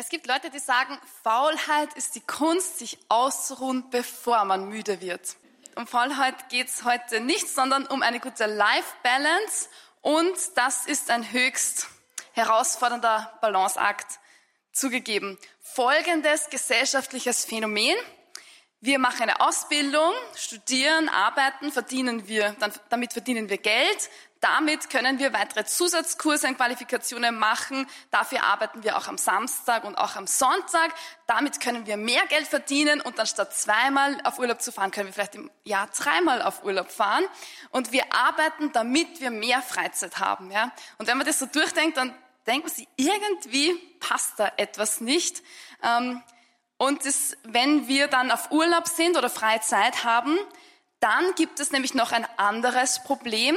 Es gibt Leute, die sagen, Faulheit ist die Kunst, sich auszuruhen, bevor man müde wird. Um Faulheit geht es heute nicht, sondern um eine gute Life-Balance und das ist ein höchst herausfordernder Balanceakt zugegeben. Folgendes gesellschaftliches Phänomen. Wir machen eine Ausbildung, studieren, arbeiten, verdienen wir, dann, damit verdienen wir Geld. Damit können wir weitere Zusatzkurse und Qualifikationen machen. Dafür arbeiten wir auch am Samstag und auch am Sonntag. Damit können wir mehr Geld verdienen und dann statt zweimal auf Urlaub zu fahren, können wir vielleicht im Jahr dreimal auf Urlaub fahren. Und wir arbeiten, damit wir mehr Freizeit haben. Ja? Und wenn man das so durchdenkt, dann denken sie, irgendwie passt da etwas nicht. Ähm, und das, wenn wir dann auf Urlaub sind oder Freizeit haben, dann gibt es nämlich noch ein anderes Problem,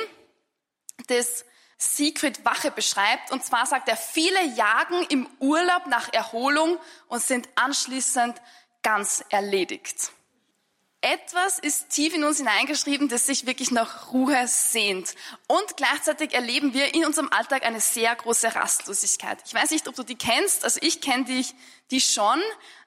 das Secret Wache beschreibt. Und zwar sagt er, viele jagen im Urlaub nach Erholung und sind anschließend ganz erledigt. Etwas ist tief in uns hineingeschrieben, das sich wirklich nach Ruhe sehnt. Und gleichzeitig erleben wir in unserem Alltag eine sehr große Rastlosigkeit. Ich weiß nicht, ob du die kennst, also ich kenne die, die schon.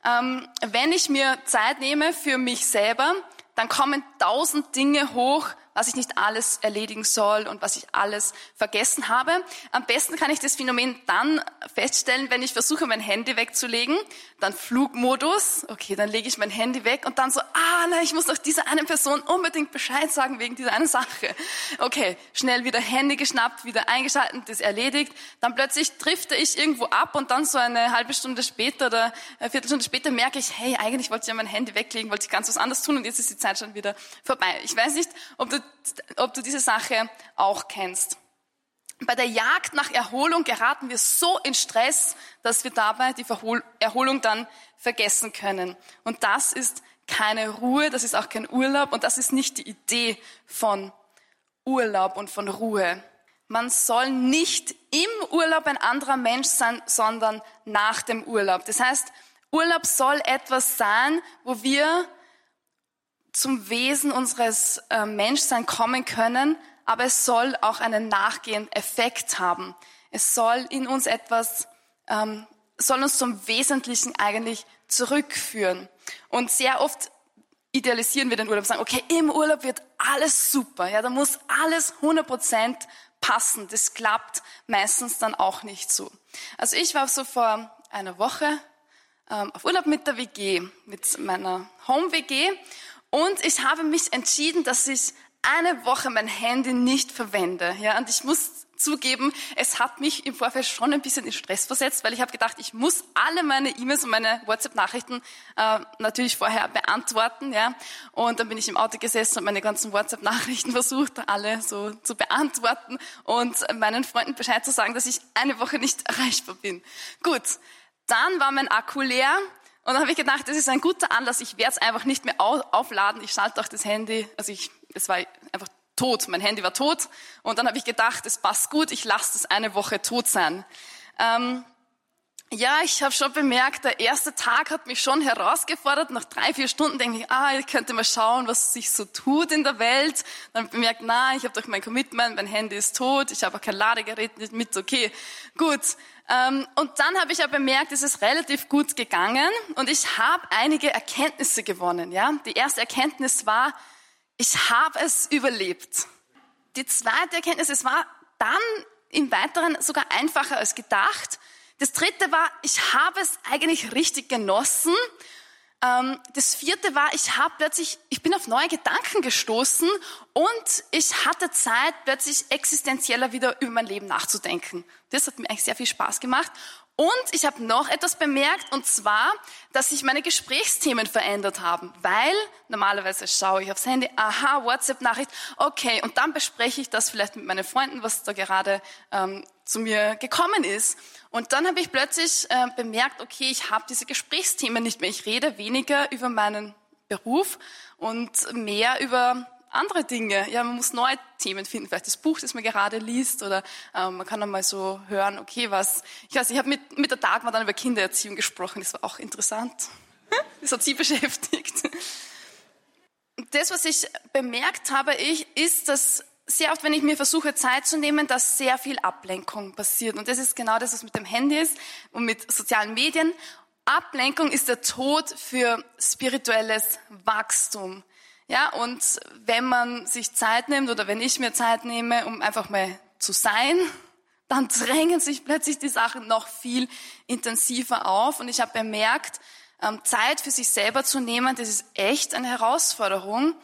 Ähm, wenn ich mir Zeit nehme für mich selber, dann kommen tausend Dinge hoch, was ich nicht alles erledigen soll und was ich alles vergessen habe. Am besten kann ich das Phänomen dann feststellen, wenn ich versuche, mein Handy wegzulegen, dann Flugmodus, okay, dann lege ich mein Handy weg und dann so, ah, na, ich muss doch dieser einen Person unbedingt Bescheid sagen wegen dieser einen Sache. Okay, schnell wieder Handy geschnappt, wieder eingeschaltet, das erledigt. Dann plötzlich drifte ich irgendwo ab und dann so eine halbe Stunde später oder eine Viertelstunde später merke ich, hey, eigentlich wollte ich ja mein Handy weglegen, wollte ich ganz was anderes tun und jetzt ist die Zeit schon wieder vorbei. Ich weiß nicht, ob du ob du diese Sache auch kennst. Bei der Jagd nach Erholung geraten wir so in Stress, dass wir dabei die Erholung dann vergessen können. Und das ist keine Ruhe, das ist auch kein Urlaub und das ist nicht die Idee von Urlaub und von Ruhe. Man soll nicht im Urlaub ein anderer Mensch sein, sondern nach dem Urlaub. Das heißt, Urlaub soll etwas sein, wo wir zum Wesen unseres äh, Menschseins kommen können, aber es soll auch einen nachgehenden Effekt haben. Es soll in uns etwas, ähm, soll uns zum Wesentlichen eigentlich zurückführen. Und sehr oft idealisieren wir den Urlaub, sagen, okay, im Urlaub wird alles super, ja, da muss alles 100 Prozent passen. Das klappt meistens dann auch nicht so. Also ich war so vor einer Woche ähm, auf Urlaub mit der WG, mit meiner Home-WG und ich habe mich entschieden, dass ich eine Woche mein Handy nicht verwende. Ja, und ich muss zugeben, es hat mich im Vorfeld schon ein bisschen in Stress versetzt, weil ich habe gedacht, ich muss alle meine E-Mails und meine WhatsApp-Nachrichten äh, natürlich vorher beantworten. Ja, und dann bin ich im Auto gesessen und meine ganzen WhatsApp-Nachrichten versucht, alle so zu beantworten und meinen Freunden Bescheid zu sagen, dass ich eine Woche nicht erreichbar bin. Gut, dann war mein Akku leer und dann habe ich gedacht, das ist ein guter Anlass, ich werde es einfach nicht mehr aufladen, ich schalte auch das Handy, also ich, es war einfach tot, mein Handy war tot. Und dann habe ich gedacht, es passt gut, ich lasse das eine Woche tot sein. Ähm, ja, ich habe schon bemerkt, der erste Tag hat mich schon herausgefordert. Nach drei, vier Stunden denke ich, ah, ich könnte mal schauen, was sich so tut in der Welt. Dann bemerkt, na, ich habe doch mein Commitment, mein Handy ist tot, ich habe auch kein Ladegerät mit, okay, gut. Ähm, und dann habe ich ja bemerkt, es ist relativ gut gegangen und ich habe einige Erkenntnisse gewonnen. Ja, die erste Erkenntnis war, ich habe es überlebt. Die zweite Erkenntnis, es war dann im Weiteren sogar einfacher als gedacht. Das dritte war, ich habe es eigentlich richtig genossen. Ähm, das vierte war, ich habe plötzlich, ich bin auf neue Gedanken gestoßen und ich hatte Zeit, plötzlich existenzieller wieder über mein Leben nachzudenken. Das hat mir eigentlich sehr viel Spaß gemacht. Und ich habe noch etwas bemerkt, und zwar, dass sich meine Gesprächsthemen verändert haben, weil normalerweise schaue ich aufs Handy, aha, WhatsApp-Nachricht, okay, und dann bespreche ich das vielleicht mit meinen Freunden, was da gerade ähm, zu mir gekommen ist. Und dann habe ich plötzlich äh, bemerkt, okay, ich habe diese Gesprächsthemen nicht mehr. Ich rede weniger über meinen Beruf und mehr über andere Dinge. Ja, man muss neue Themen finden, vielleicht das Buch, das man gerade liest, oder äh, man kann einmal so hören, okay, was, ich weiß, ich habe mit, mit der Dagmar dann über Kindererziehung gesprochen, das war auch interessant. Das hat sie beschäftigt. Das, was ich bemerkt habe, ich, ist, dass sehr oft, wenn ich mir versuche, Zeit zu nehmen, dass sehr viel Ablenkung passiert. Und das ist genau das, was mit dem Handy ist und mit sozialen Medien. Ablenkung ist der Tod für spirituelles Wachstum. Ja, und wenn man sich Zeit nimmt oder wenn ich mir Zeit nehme, um einfach mal zu sein, dann drängen sich plötzlich die Sachen noch viel intensiver auf. Und ich habe bemerkt, ähm, Zeit für sich selber zu nehmen, das ist echt eine Herausforderung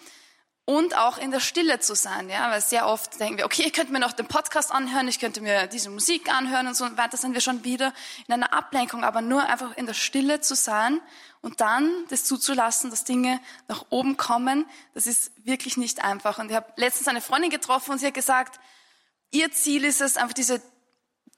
und auch in der Stille zu sein, ja, weil sehr oft denken wir, okay, ich könnte mir noch den Podcast anhören, ich könnte mir diese Musik anhören und so weiter, sind wir schon wieder in einer Ablenkung, aber nur einfach in der Stille zu sein und dann das zuzulassen, dass Dinge nach oben kommen, das ist wirklich nicht einfach. Und ich habe letztens eine Freundin getroffen und sie hat gesagt, ihr Ziel ist es, einfach diese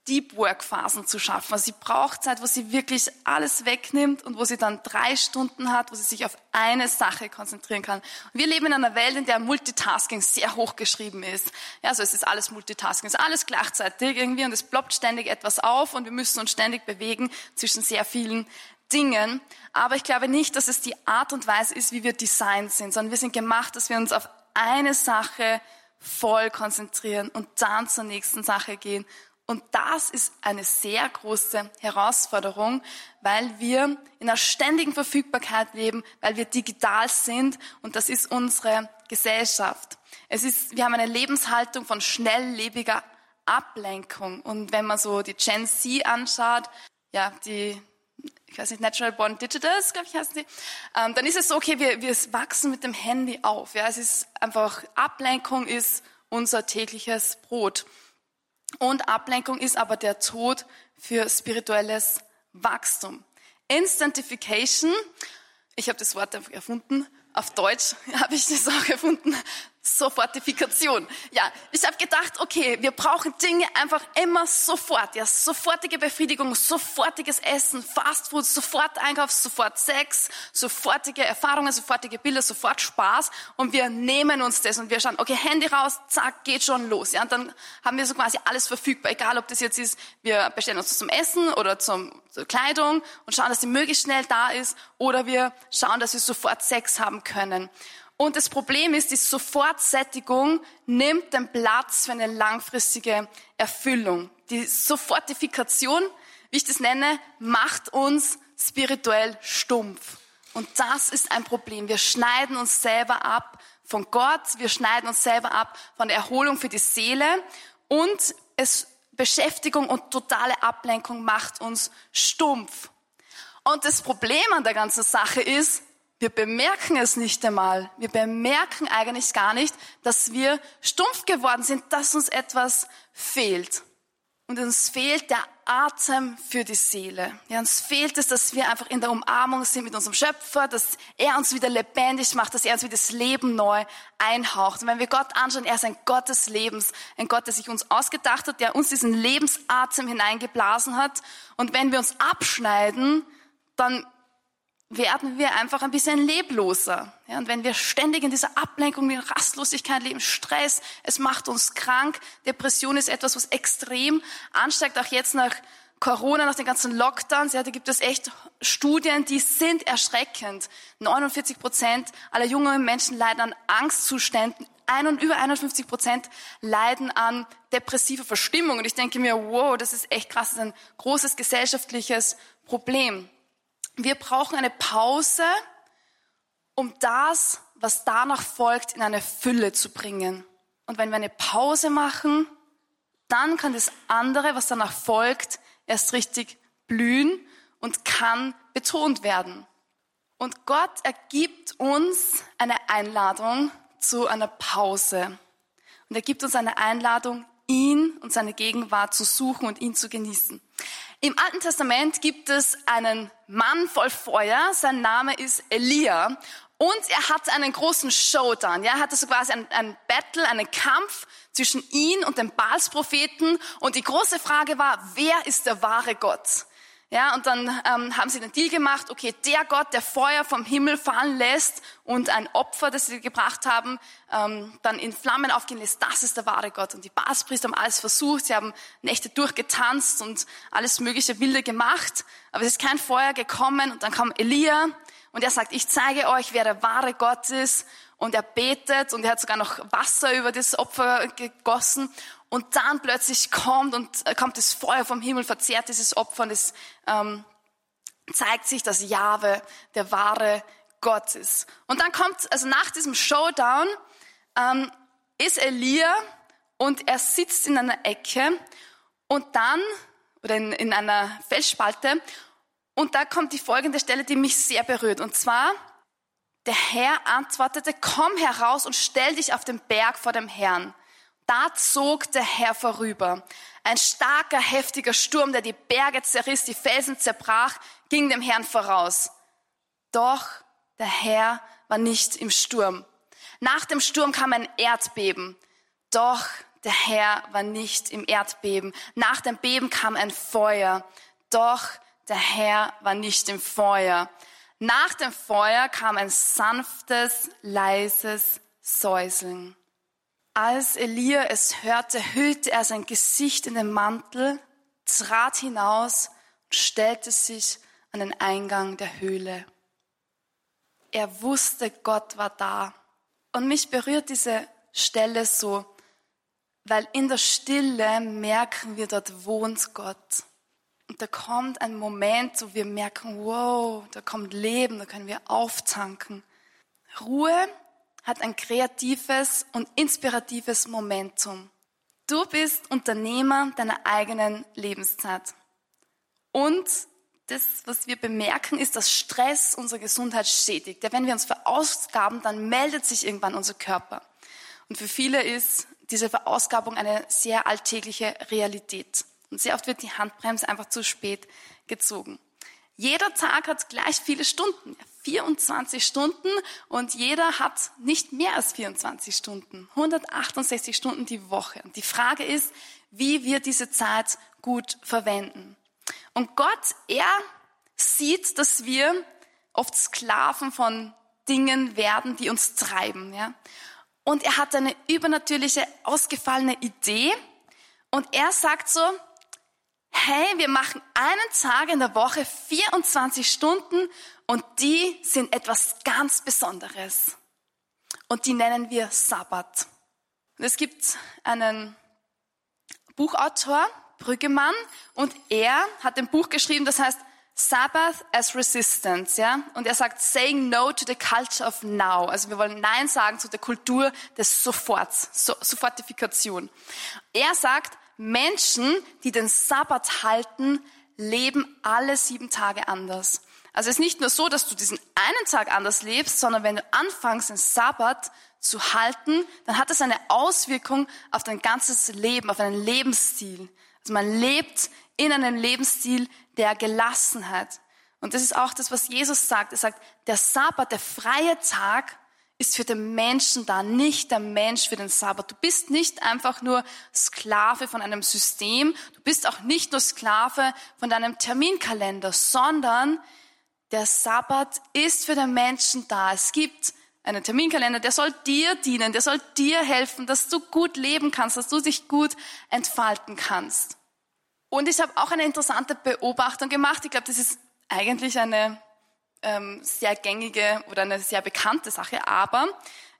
Deep Work Phasen zu schaffen. Also sie braucht Zeit, wo sie wirklich alles wegnimmt und wo sie dann drei Stunden hat, wo sie sich auf eine Sache konzentrieren kann. Und wir leben in einer Welt, in der Multitasking sehr hoch geschrieben ist. Ja, also es ist alles Multitasking, es ist alles gleichzeitig irgendwie und es ploppt ständig etwas auf und wir müssen uns ständig bewegen zwischen sehr vielen Dingen. Aber ich glaube nicht, dass es die Art und Weise ist, wie wir designt sind, sondern wir sind gemacht, dass wir uns auf eine Sache voll konzentrieren und dann zur nächsten Sache gehen und das ist eine sehr große Herausforderung, weil wir in einer ständigen Verfügbarkeit leben, weil wir digital sind und das ist unsere Gesellschaft. Es ist, wir haben eine Lebenshaltung von schnelllebiger Ablenkung. Und wenn man so die Gen Z anschaut, ja, die, ich weiß nicht, Natural Born Digitals, glaube ich, heißen sie, ähm, dann ist es so, okay, wir, wir wachsen mit dem Handy auf. Ja, es ist einfach, Ablenkung ist unser tägliches Brot. Und Ablenkung ist aber der Tod für spirituelles Wachstum. Instantification, ich habe das Wort erfunden, auf Deutsch habe ich das auch erfunden. Sofortifikation. Ja, ich habe gedacht, okay, wir brauchen Dinge einfach immer sofort. Ja, sofortige Befriedigung, sofortiges Essen, Fastfood, sofort Einkauf, sofort Sex, sofortige Erfahrungen, sofortige Bilder, sofort Spaß. Und wir nehmen uns das und wir schauen, okay, Handy raus, zack, geht schon los. Ja, und dann haben wir so quasi alles verfügbar. Egal, ob das jetzt ist, wir bestellen uns zum Essen oder zum, zur Kleidung und schauen, dass die möglichst schnell da ist oder wir schauen, dass wir sofort Sex haben können. Und das Problem ist, die Sofortsättigung nimmt den Platz für eine langfristige Erfüllung. Die Sofortifikation, wie ich das nenne, macht uns spirituell stumpf. Und das ist ein Problem. Wir schneiden uns selber ab von Gott, wir schneiden uns selber ab von der Erholung für die Seele und es Beschäftigung und totale Ablenkung macht uns stumpf. Und das Problem an der ganzen Sache ist, wir bemerken es nicht einmal. Wir bemerken eigentlich gar nicht, dass wir stumpf geworden sind, dass uns etwas fehlt. Und uns fehlt der Atem für die Seele. Ja, uns fehlt es, dass wir einfach in der Umarmung sind mit unserem Schöpfer, dass er uns wieder lebendig macht, dass er uns wieder das Leben neu einhaucht. Und wenn wir Gott anschauen, er ist ein Gott des Lebens, ein Gott, der sich uns ausgedacht hat, der uns diesen Lebensatem hineingeblasen hat. Und wenn wir uns abschneiden, dann werden wir einfach ein bisschen lebloser. Ja, und wenn wir ständig in dieser Ablenkung, in Rastlosigkeit leben, Stress, es macht uns krank. Depression ist etwas, was extrem ansteigt, auch jetzt nach Corona, nach den ganzen Lockdowns. Ja, da gibt es echt Studien, die sind erschreckend. 49 Prozent aller jungen Menschen leiden an Angstzuständen. Ein und über 51 Prozent leiden an depressiver Verstimmung. Und ich denke mir, wow, das ist echt krass, das ist ein großes gesellschaftliches Problem. Wir brauchen eine Pause, um das, was danach folgt, in eine Fülle zu bringen. Und wenn wir eine Pause machen, dann kann das andere, was danach folgt, erst richtig blühen und kann betont werden. Und Gott ergibt uns eine Einladung zu einer Pause. Und er gibt uns eine Einladung, ihn und seine Gegenwart zu suchen und ihn zu genießen. Im Alten Testament gibt es einen Mann voll Feuer, sein Name ist Elia und er hat einen großen Showdown. Ja, er hatte so quasi ein, ein Battle, einen Kampf zwischen ihn und dem Baalspropheten und die große Frage war, wer ist der wahre Gott? Ja, und dann ähm, haben sie den Deal gemacht, okay, der Gott, der Feuer vom Himmel fallen lässt und ein Opfer, das sie gebracht haben, ähm, dann in Flammen aufgehen lässt, das ist der wahre Gott. Und die Baspriester haben alles versucht, sie haben Nächte durchgetanzt und alles mögliche Wilde gemacht, aber es ist kein Feuer gekommen und dann kam Elia und er sagt, ich zeige euch, wer der wahre Gott ist und er betet und er hat sogar noch Wasser über das Opfer gegossen und dann plötzlich kommt und äh, kommt das Feuer vom Himmel, verzehrt dieses Opfer und es ähm, zeigt sich, dass Jahwe der wahre Gott ist. Und dann kommt, also nach diesem Showdown, ähm, ist Elia und er sitzt in einer Ecke und dann, oder in, in einer Felsspalte, und da kommt die folgende Stelle, die mich sehr berührt. Und zwar, der Herr antwortete, komm heraus und stell dich auf den Berg vor dem Herrn. Da zog der Herr vorüber. Ein starker, heftiger Sturm, der die Berge zerriss, die Felsen zerbrach, ging dem Herrn voraus. Doch der Herr war nicht im Sturm. Nach dem Sturm kam ein Erdbeben. Doch der Herr war nicht im Erdbeben. Nach dem Beben kam ein Feuer. Doch der Herr war nicht im Feuer. Nach dem Feuer kam ein sanftes, leises Säuseln. Als Elia es hörte, hüllte er sein Gesicht in den Mantel, trat hinaus und stellte sich an den Eingang der Höhle. Er wusste, Gott war da. Und mich berührt diese Stelle so, weil in der Stille merken wir, dort wohnt Gott. Und da kommt ein Moment, wo wir merken, wow, da kommt Leben, da können wir auftanken. Ruhe hat ein kreatives und inspiratives Momentum. Du bist Unternehmer deiner eigenen Lebenszeit. Und das, was wir bemerken, ist, dass Stress unsere Gesundheit schädigt. Ja, wenn wir uns verausgaben, dann meldet sich irgendwann unser Körper. Und für viele ist diese Verausgabung eine sehr alltägliche Realität. Und sehr oft wird die Handbremse einfach zu spät gezogen. Jeder Tag hat gleich viele Stunden, 24 Stunden und jeder hat nicht mehr als 24 Stunden, 168 Stunden die Woche. Und die Frage ist, wie wir diese Zeit gut verwenden. Und Gott, er sieht, dass wir oft Sklaven von Dingen werden, die uns treiben. Ja? Und er hat eine übernatürliche, ausgefallene Idee. Und er sagt so, hey, wir machen einen Tag in der Woche 24 Stunden und die sind etwas ganz Besonderes. Und die nennen wir Sabbat. Und es gibt einen Buchautor, Brüggemann, und er hat ein Buch geschrieben, das heißt Sabbath as Resistance, ja. Und er sagt, saying no to the culture of now. Also wir wollen Nein sagen zu der Kultur des Soforts, so Sofortifikation. Er sagt, Menschen, die den Sabbat halten, leben alle sieben Tage anders. Also es ist nicht nur so, dass du diesen einen Tag anders lebst, sondern wenn du anfängst, den Sabbat zu halten, dann hat das eine Auswirkung auf dein ganzes Leben, auf deinen Lebensstil. Also man lebt in einem Lebensstil der Gelassenheit. Und das ist auch das, was Jesus sagt. Er sagt, der Sabbat, der freie Tag, ist für den Menschen da, nicht der Mensch für den Sabbat. Du bist nicht einfach nur Sklave von einem System, du bist auch nicht nur Sklave von deinem Terminkalender, sondern der Sabbat ist für den Menschen da. Es gibt einen Terminkalender, der soll dir dienen, der soll dir helfen, dass du gut leben kannst, dass du dich gut entfalten kannst. Und ich habe auch eine interessante Beobachtung gemacht. Ich glaube, das ist eigentlich eine ähm, sehr gängige oder eine sehr bekannte Sache, aber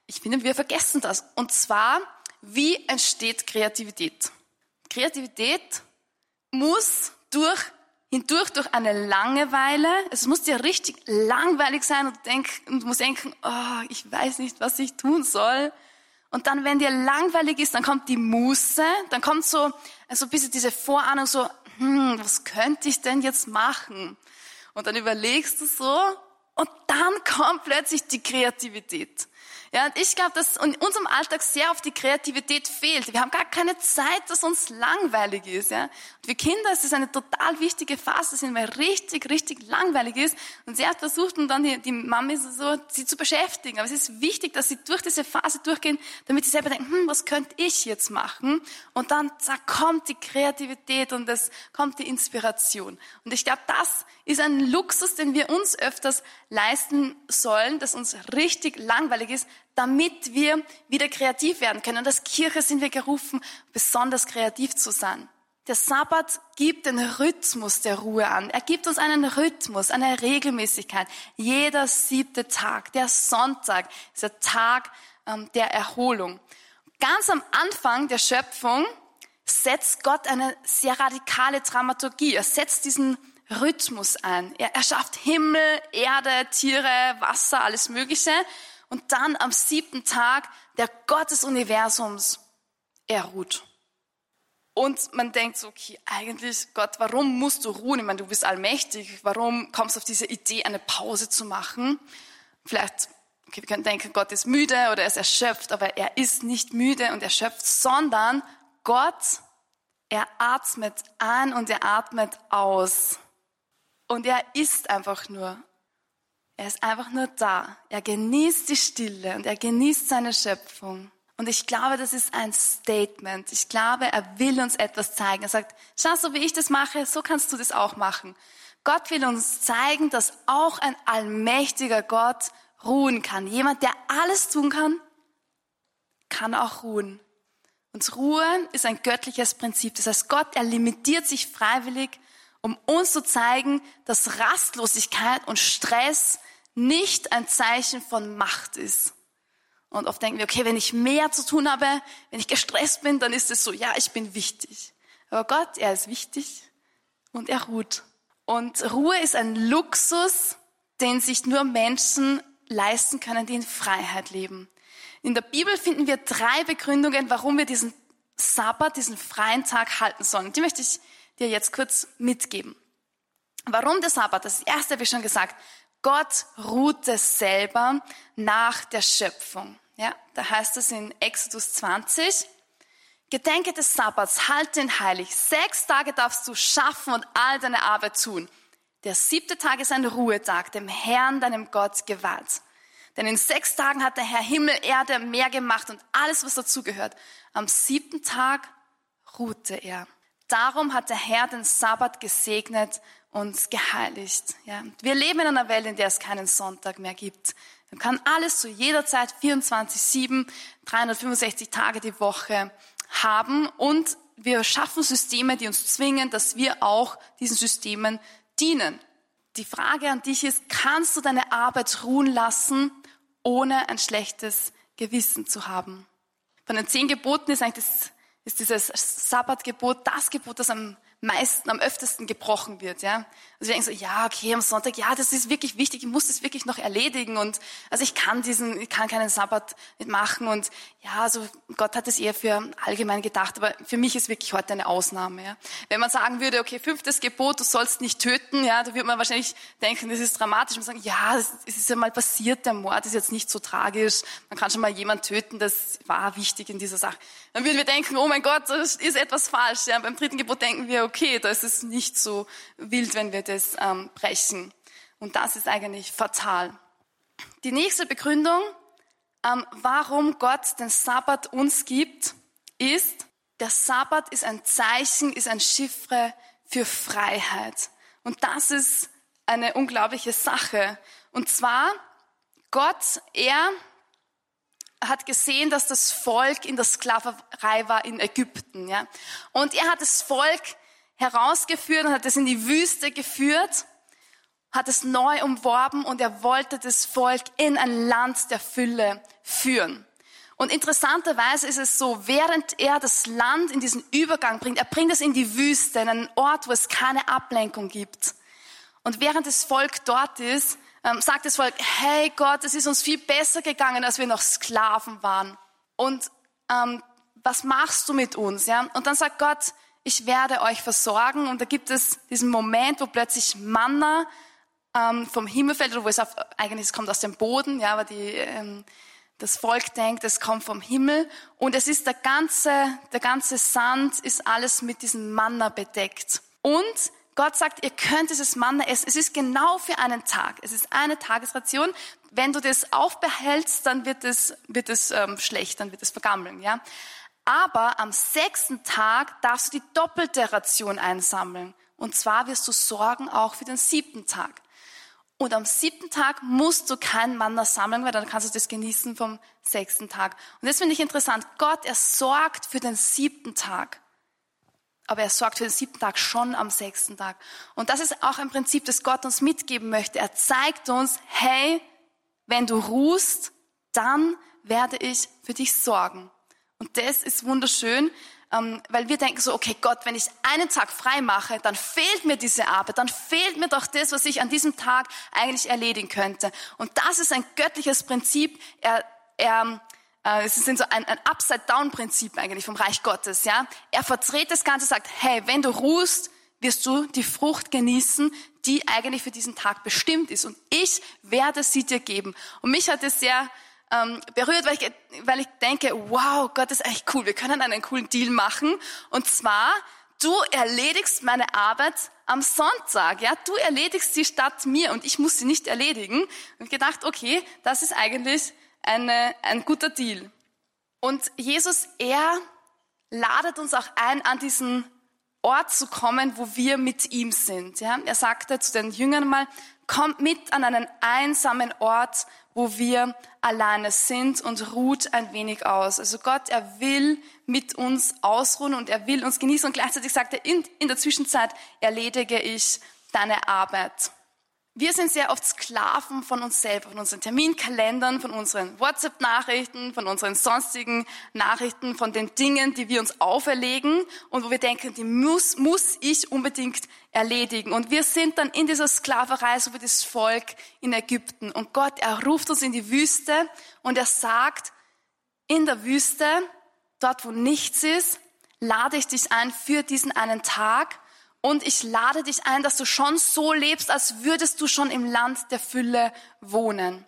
ich finde, wir vergessen das. Und zwar, wie entsteht Kreativität? Kreativität muss durch, hindurch durch eine Langeweile, es muss dir richtig langweilig sein und, denk, und muss denken, oh, ich weiß nicht, was ich tun soll. Und dann, wenn dir langweilig ist, dann kommt die Muße, dann kommt so, so ein bisschen diese Vorahnung so, hm, was könnte ich denn jetzt machen? Und dann überlegst du so und dann kommt plötzlich die Kreativität. Ja, und ich glaube, dass in unserem Alltag sehr oft die Kreativität fehlt. Wir haben gar keine Zeit, dass uns langweilig ist. Ja. Und für Kinder ist es eine total wichtige Phase, ihnen mal richtig, richtig langweilig ist. Und sehr oft versucht und dann die, die Mami so, sie zu beschäftigen. Aber es ist wichtig, dass sie durch diese Phase durchgehen, damit sie selber denken, hm, was könnte ich jetzt machen? Und dann zack, kommt die Kreativität und es kommt die Inspiration. Und ich glaube, das ist ein Luxus, den wir uns öfters leisten sollen, dass uns richtig langweilig ist, damit wir wieder kreativ werden können. Und als Kirche sind wir gerufen, besonders kreativ zu sein. Der Sabbat gibt den Rhythmus der Ruhe an. Er gibt uns einen Rhythmus, eine Regelmäßigkeit. Jeder siebte Tag, der Sonntag, ist der Tag ähm, der Erholung. Ganz am Anfang der Schöpfung setzt Gott eine sehr radikale Dramaturgie. Er setzt diesen Rhythmus ein. Er, er schafft Himmel, Erde, Tiere, Wasser, alles Mögliche. Und dann am siebten Tag, der Gott des Universums, er ruht. Und man denkt so, okay, eigentlich, Gott, warum musst du ruhen? Ich meine, du bist allmächtig. Warum kommst du auf diese Idee, eine Pause zu machen? Vielleicht, okay, wir können denken, Gott ist müde oder er ist erschöpft, aber er ist nicht müde und erschöpft, sondern Gott, er atmet ein und er atmet aus. Und er ist einfach nur. Er ist einfach nur da. Er genießt die Stille und er genießt seine Schöpfung. Und ich glaube, das ist ein Statement. Ich glaube, er will uns etwas zeigen. Er sagt, schau, so wie ich das mache, so kannst du das auch machen. Gott will uns zeigen, dass auch ein allmächtiger Gott ruhen kann. Jemand, der alles tun kann, kann auch ruhen. Und Ruhen ist ein göttliches Prinzip. Das heißt, Gott, er limitiert sich freiwillig, um uns zu zeigen, dass Rastlosigkeit und Stress nicht ein Zeichen von Macht ist. Und oft denken wir, okay, wenn ich mehr zu tun habe, wenn ich gestresst bin, dann ist es so, ja, ich bin wichtig. Aber Gott, er ist wichtig und er ruht. Und Ruhe ist ein Luxus, den sich nur Menschen leisten können, die in Freiheit leben. In der Bibel finden wir drei Begründungen, warum wir diesen Sabbat, diesen freien Tag halten sollen. Die möchte ich dir jetzt kurz mitgeben. Warum der Sabbat? Das erste habe ich schon gesagt. Gott ruhte selber nach der Schöpfung. Ja, da heißt es in Exodus 20, Gedenke des Sabbats, halte ihn heilig. Sechs Tage darfst du schaffen und all deine Arbeit tun. Der siebte Tag ist ein Ruhetag, dem Herrn, deinem Gott, geweiht. Denn in sechs Tagen hat der Herr Himmel, Erde, Meer gemacht und alles, was dazugehört. Am siebten Tag ruhte er. Darum hat der Herr den Sabbat gesegnet und geheiligt. Ja. Wir leben in einer Welt, in der es keinen Sonntag mehr gibt. Man kann alles zu jeder Zeit 24, 7, 365 Tage die Woche haben und wir schaffen Systeme, die uns zwingen, dass wir auch diesen Systemen dienen. Die Frage an dich ist, kannst du deine Arbeit ruhen lassen, ohne ein schlechtes Gewissen zu haben? Von den zehn Geboten ist eigentlich das, ist dieses Sabbatgebot das Gebot, das am meisten, am öftesten gebrochen wird, ja. Also wir denken so, ja, okay, am Sonntag, ja, das ist wirklich wichtig, ich muss das wirklich noch erledigen und, also ich kann diesen, ich kann keinen Sabbat nicht machen und, ja, also Gott hat es eher für allgemein gedacht, aber für mich ist wirklich heute eine Ausnahme, ja. Wenn man sagen würde, okay, fünftes Gebot, du sollst nicht töten, ja, da würde man wahrscheinlich denken, das ist dramatisch und sagen, ja, es ist ja mal passiert, der Mord ist jetzt nicht so tragisch, man kann schon mal jemand töten, das war wichtig in dieser Sache. Dann würden wir denken, oh mein Gott, das ist etwas falsch, ja. Beim dritten Gebot denken wir, okay, da ist es nicht so wild, wenn wir das ähm, brechen. Und das ist eigentlich fatal. Die nächste Begründung, ähm, warum Gott den Sabbat uns gibt, ist, der Sabbat ist ein Zeichen, ist ein Chiffre für Freiheit. Und das ist eine unglaubliche Sache. Und zwar, Gott, er hat gesehen, dass das Volk in der Sklaverei war in Ägypten. Ja? Und er hat das Volk herausgeführt und hat es in die Wüste geführt, hat es neu umworben und er wollte das Volk in ein Land der Fülle führen. Und interessanterweise ist es so, während er das Land in diesen Übergang bringt, er bringt es in die Wüste, in einen Ort, wo es keine Ablenkung gibt. Und während das Volk dort ist, ähm, sagt das Volk, hey Gott, es ist uns viel besser gegangen, als wir noch Sklaven waren. Und ähm, was machst du mit uns? Ja? Und dann sagt Gott, ich werde euch versorgen. Und da gibt es diesen Moment, wo plötzlich Manna ähm, vom Himmel fällt, oder wo es auf, eigentlich es kommt aus dem Boden, ja, aber die, ähm, das Volk denkt, es kommt vom Himmel. Und es ist der ganze, der ganze Sand ist alles mit diesem Manna bedeckt. Und Gott sagt, ihr könnt dieses Manna essen. Es ist genau für einen Tag. Es ist eine Tagesration. Wenn du das aufbehältst, dann wird es, wird es ähm, schlecht, dann wird es vergammeln. Ja? Aber am sechsten Tag darfst du die doppelte Ration einsammeln. Und zwar wirst du sorgen auch für den siebten Tag. Und am siebten Tag musst du kein Manna sammeln, weil dann kannst du das genießen vom sechsten Tag. Und das finde ich interessant. Gott, er sorgt für den siebten Tag. aber er sorgt für den siebten Tag schon am sechsten Tag. Und das ist auch ein Prinzip, das Gott uns mitgeben möchte. Er zeigt uns, hey, wenn du ruhst, dann werde ich für dich sorgen. Und das ist wunderschön, ähm, weil wir denken so, okay, Gott, wenn ich einen Tag frei mache, dann fehlt mir diese Arbeit, dann fehlt mir doch das, was ich an diesem Tag eigentlich erledigen könnte. Und das ist ein göttliches Prinzip. Er, er, äh, es ist so ein, ein Upside-Down-Prinzip eigentlich vom Reich Gottes. Ja, er verdreht das Ganze, sagt, hey, wenn du ruhst, wirst du die Frucht genießen, die eigentlich für diesen Tag bestimmt ist. Und ich werde sie dir geben. Und mich hat es sehr ähm, berührt, weil ich, weil ich denke, wow, Gott ist echt cool. Wir können einen coolen Deal machen. Und zwar, du erledigst meine Arbeit am Sonntag. Ja, du erledigst sie statt mir und ich muss sie nicht erledigen. Und gedacht, okay, das ist eigentlich eine, ein guter Deal. Und Jesus, er ladet uns auch ein, an diesen Ort zu kommen, wo wir mit ihm sind. Ja, er sagte zu den Jüngern mal, kommt mit an einen einsamen Ort, wo wir alleine sind und ruht ein wenig aus. Also Gott, er will mit uns ausruhen und er will uns genießen und gleichzeitig sagt er, in, in der Zwischenzeit erledige ich deine Arbeit. Wir sind sehr oft Sklaven von uns selber, von unseren Terminkalendern, von unseren WhatsApp-Nachrichten, von unseren sonstigen Nachrichten, von den Dingen, die wir uns auferlegen und wo wir denken, die muss, muss ich unbedingt erledigen. Und wir sind dann in dieser Sklaverei, so wie das Volk in Ägypten. Und Gott, er ruft uns in die Wüste und er sagt, in der Wüste, dort wo nichts ist, lade ich dich ein für diesen einen Tag und ich lade dich ein, dass du schon so lebst, als würdest du schon im Land der Fülle wohnen.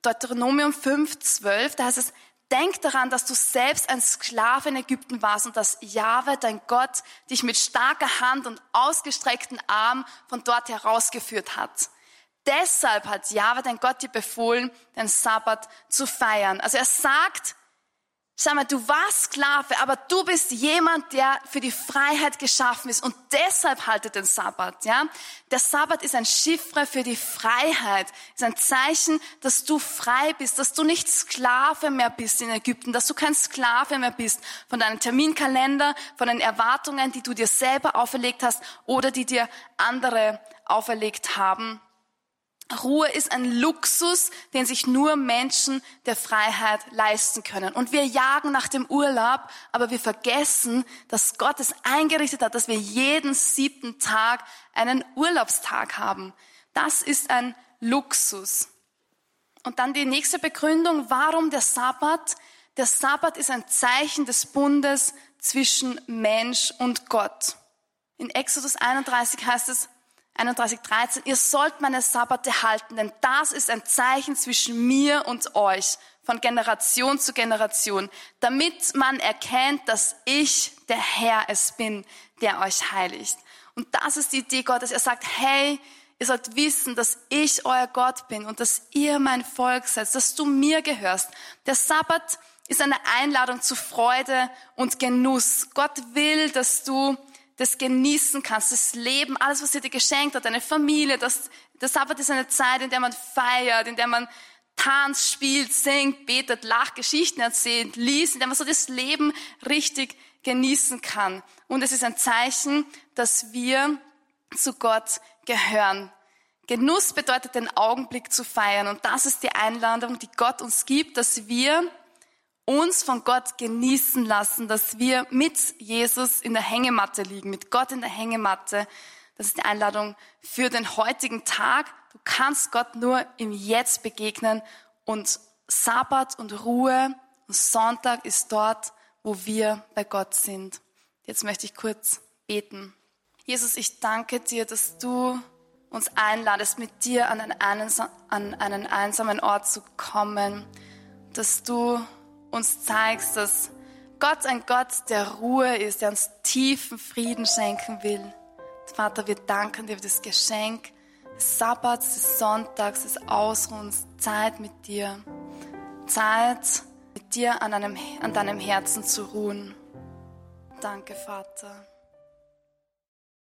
Deuteronomium 5, 12, da heißt es, denk daran, dass du selbst ein Sklave in Ägypten warst und dass Jahwe, dein Gott, dich mit starker Hand und ausgestreckten Arm von dort herausgeführt hat. Deshalb hat Jahwe, dein Gott, dir befohlen, den Sabbat zu feiern. Also er sagt, Schau mal, du warst Sklave, aber du bist jemand, der für die Freiheit geschaffen ist und deshalb haltet den Sabbat, ja? Der Sabbat ist ein Chiffre für die Freiheit, ist ein Zeichen, dass du frei bist, dass du nicht Sklave mehr bist in Ägypten, dass du kein Sklave mehr bist von deinem Terminkalender, von den Erwartungen, die du dir selber auferlegt hast oder die dir andere auferlegt haben. Ruhe ist ein Luxus, den sich nur Menschen der Freiheit leisten können. Und wir jagen nach dem Urlaub, aber wir vergessen, dass Gott es eingerichtet hat, dass wir jeden siebten Tag einen Urlaubstag haben. Das ist ein Luxus. Und dann die nächste Begründung, warum der Sabbat? Der Sabbat ist ein Zeichen des Bundes zwischen Mensch und Gott. In Exodus 31 heißt es, 31, 13, ihr sollt meine Sabbate halten, denn das ist ein Zeichen zwischen mir und euch, von Generation zu Generation, damit man erkennt, dass ich der Herr es bin, der euch heiligt. Und das ist die Idee Gottes. Er sagt, hey, ihr sollt wissen, dass ich euer Gott bin und dass ihr mein Volk seid, dass du mir gehörst. Der Sabbat ist eine Einladung zu Freude und Genuss. Gott will, dass du das genießen kannst, das Leben, alles, was er dir geschenkt hat, deine Familie. Das, der Sabbat ist eine Zeit, in der man feiert, in der man tanzt, spielt, singt, betet, lacht, Geschichten erzählt, liest, in der man so das Leben richtig genießen kann. Und es ist ein Zeichen, dass wir zu Gott gehören. Genuss bedeutet, den Augenblick zu feiern. Und das ist die Einladung, die Gott uns gibt, dass wir uns von Gott genießen lassen, dass wir mit Jesus in der Hängematte liegen, mit Gott in der Hängematte. Das ist die Einladung für den heutigen Tag. Du kannst Gott nur im Jetzt begegnen und Sabbat und Ruhe und Sonntag ist dort, wo wir bei Gott sind. Jetzt möchte ich kurz beten. Jesus, ich danke dir, dass du uns einladest, mit dir an einen, an einen einsamen Ort zu kommen, dass du uns zeigst, dass Gott ein Gott der Ruhe ist, der uns tiefen Frieden schenken will. Vater, wir danken dir für das Geschenk des Sabbats, des Sonntags, des Ausruhens, Zeit mit dir. Zeit mit dir an, einem, an deinem Herzen zu ruhen. Danke, Vater.